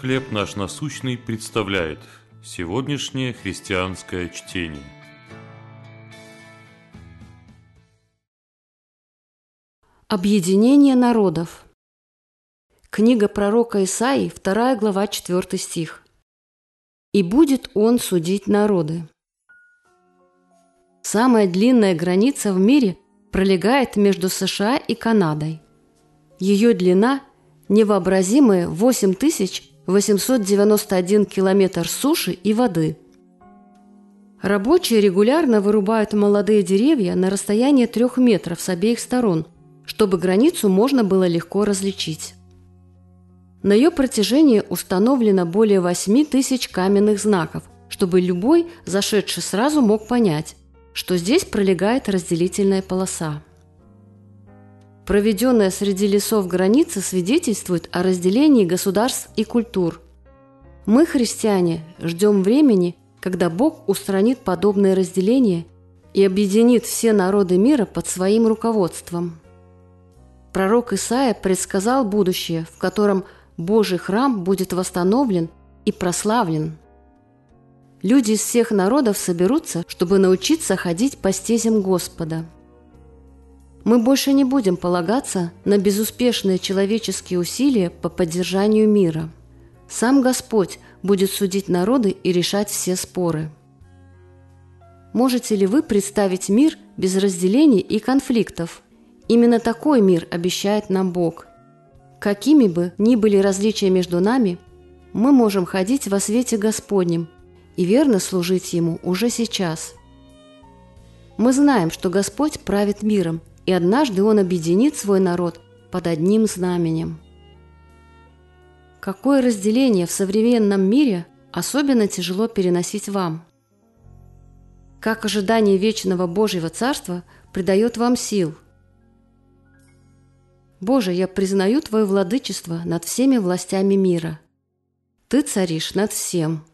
«Хлеб наш насущный» представляет сегодняшнее христианское чтение. Объединение народов. Книга пророка Исаии, 2 глава, 4 стих. «И будет он судить народы». Самая длинная граница в мире пролегает между США и Канадой. Ее длина – невообразимые 8891 километр суши и воды. Рабочие регулярно вырубают молодые деревья на расстоянии трех метров с обеих сторон, чтобы границу можно было легко различить. На ее протяжении установлено более 8 тысяч каменных знаков, чтобы любой, зашедший сразу, мог понять, что здесь пролегает разделительная полоса. Проведенная среди лесов граница свидетельствует о разделении государств и культур. Мы, христиане, ждем времени, когда Бог устранит подобное разделение и объединит все народы мира под своим руководством. Пророк Исаия предсказал будущее, в котором Божий храм будет восстановлен и прославлен. Люди из всех народов соберутся, чтобы научиться ходить по стезям Господа – мы больше не будем полагаться на безуспешные человеческие усилия по поддержанию мира. Сам Господь будет судить народы и решать все споры. Можете ли вы представить мир без разделений и конфликтов? Именно такой мир обещает нам Бог. Какими бы ни были различия между нами, мы можем ходить во свете Господнем и верно служить Ему уже сейчас. Мы знаем, что Господь правит миром – и однажды он объединит свой народ под одним знаменем. Какое разделение в современном мире особенно тяжело переносить вам? Как ожидание вечного Божьего Царства придает вам сил? Боже, я признаю Твое владычество над всеми властями мира. Ты царишь над всем –